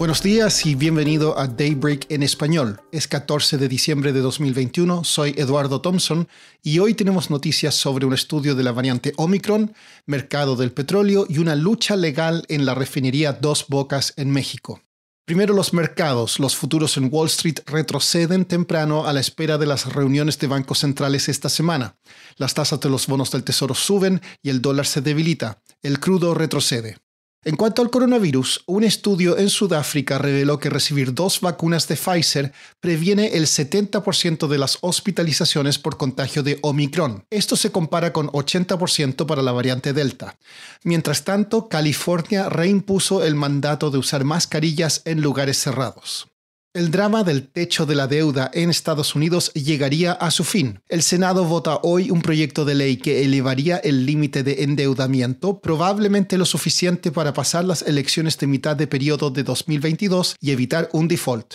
Buenos días y bienvenido a Daybreak en español. Es 14 de diciembre de 2021, soy Eduardo Thompson y hoy tenemos noticias sobre un estudio de la variante Omicron, mercado del petróleo y una lucha legal en la refinería Dos Bocas en México. Primero los mercados. Los futuros en Wall Street retroceden temprano a la espera de las reuniones de bancos centrales esta semana. Las tasas de los bonos del Tesoro suben y el dólar se debilita. El crudo retrocede. En cuanto al coronavirus, un estudio en Sudáfrica reveló que recibir dos vacunas de Pfizer previene el 70% de las hospitalizaciones por contagio de Omicron. Esto se compara con 80% para la variante Delta. Mientras tanto, California reimpuso el mandato de usar mascarillas en lugares cerrados. El drama del techo de la deuda en Estados Unidos llegaría a su fin. El Senado vota hoy un proyecto de ley que elevaría el límite de endeudamiento, probablemente lo suficiente para pasar las elecciones de mitad de periodo de 2022 y evitar un default.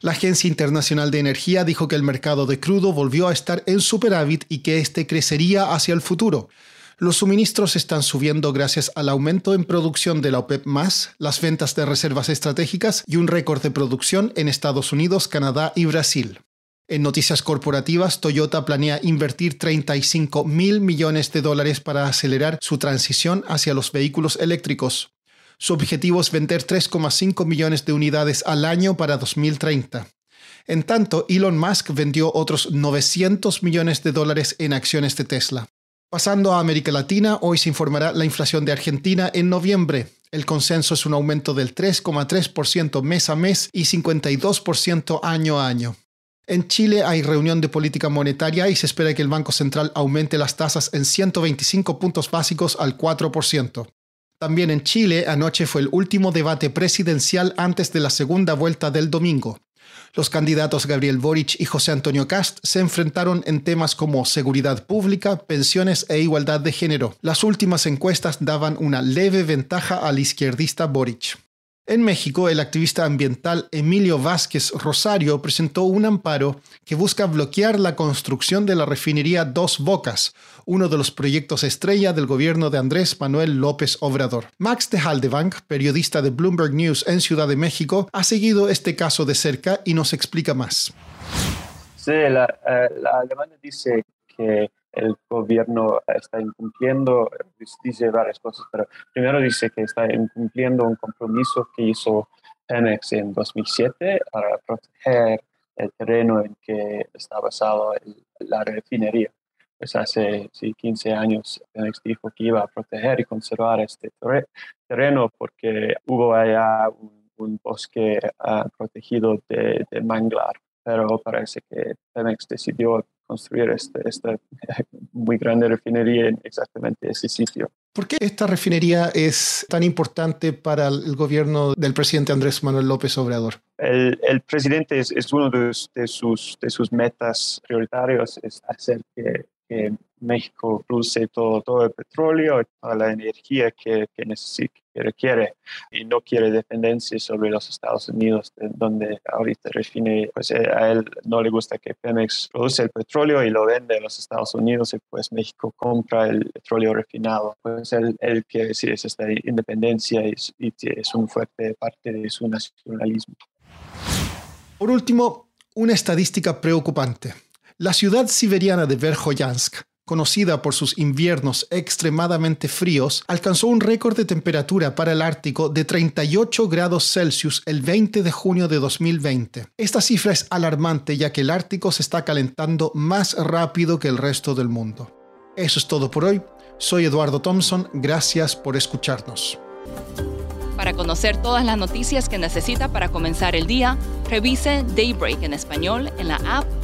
La Agencia Internacional de Energía dijo que el mercado de crudo volvió a estar en superávit y que este crecería hacia el futuro. Los suministros están subiendo gracias al aumento en producción de la OPEP, las ventas de reservas estratégicas y un récord de producción en Estados Unidos, Canadá y Brasil. En noticias corporativas, Toyota planea invertir 35 mil millones de dólares para acelerar su transición hacia los vehículos eléctricos. Su objetivo es vender 3,5 millones de unidades al año para 2030. En tanto, Elon Musk vendió otros 900 millones de dólares en acciones de Tesla. Pasando a América Latina, hoy se informará la inflación de Argentina en noviembre. El consenso es un aumento del 3,3% mes a mes y 52% año a año. En Chile hay reunión de política monetaria y se espera que el Banco Central aumente las tasas en 125 puntos básicos al 4%. También en Chile anoche fue el último debate presidencial antes de la segunda vuelta del domingo. Los candidatos Gabriel Boric y José Antonio Cast se enfrentaron en temas como seguridad pública, pensiones e igualdad de género. Las últimas encuestas daban una leve ventaja al izquierdista Boric. En México, el activista ambiental Emilio Vázquez Rosario presentó un amparo que busca bloquear la construcción de la refinería Dos Bocas, uno de los proyectos estrella del gobierno de Andrés Manuel López Obrador. Max de Haldebank, periodista de Bloomberg News en Ciudad de México, ha seguido este caso de cerca y nos explica más. Sí, la, eh, dice que el gobierno está incumpliendo, dice varias cosas, pero primero dice que está incumpliendo un compromiso que hizo Pemex en 2007 para proteger el terreno en que está basado la refinería. Pues hace 15 años Pemex dijo que iba a proteger y conservar este terreno porque hubo allá un, bosque ah, protegido de, de manglar, pero parece que Pemex decidió construir este, esta muy grande refinería en exactamente ese sitio. ¿Por qué esta refinería es tan importante para el gobierno del presidente Andrés Manuel López Obrador? El, el presidente es, es uno de, sus, de sus metas prioritarias, es hacer que que México produce todo, todo el petróleo y toda la energía que, que necesita, que requiere y no quiere dependencia sobre los Estados Unidos, donde ahorita refine, pues eh, a él no le gusta que Pemex produce el petróleo y lo vende a los Estados Unidos y pues México compra el petróleo refinado. Pues él, él quiere decir es esta independencia y, y es un fuerte parte de su nacionalismo. Por último, una estadística preocupante. La ciudad siberiana de Verkhoyansk conocida por sus inviernos extremadamente fríos, alcanzó un récord de temperatura para el Ártico de 38 grados Celsius el 20 de junio de 2020. Esta cifra es alarmante ya que el Ártico se está calentando más rápido que el resto del mundo. Eso es todo por hoy. Soy Eduardo Thompson, gracias por escucharnos. Para conocer todas las noticias que necesita para comenzar el día, revise Daybreak en español en la app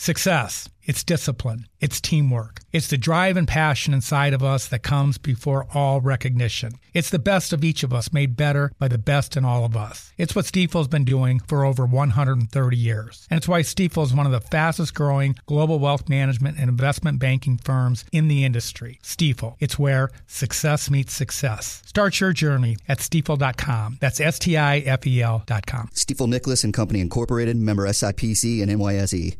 Success. It's discipline. It's teamwork. It's the drive and passion inside of us that comes before all recognition. It's the best of each of us made better by the best in all of us. It's what Stifel's been doing for over 130 years. And it's why Stifel is one of the fastest growing global wealth management and investment banking firms in the industry. Stifel. It's where success meets success. Start your journey at stifel.com. That's S T I F E L.com. Stifel Nicholas and Company Incorporated, member SIPC and NYSE.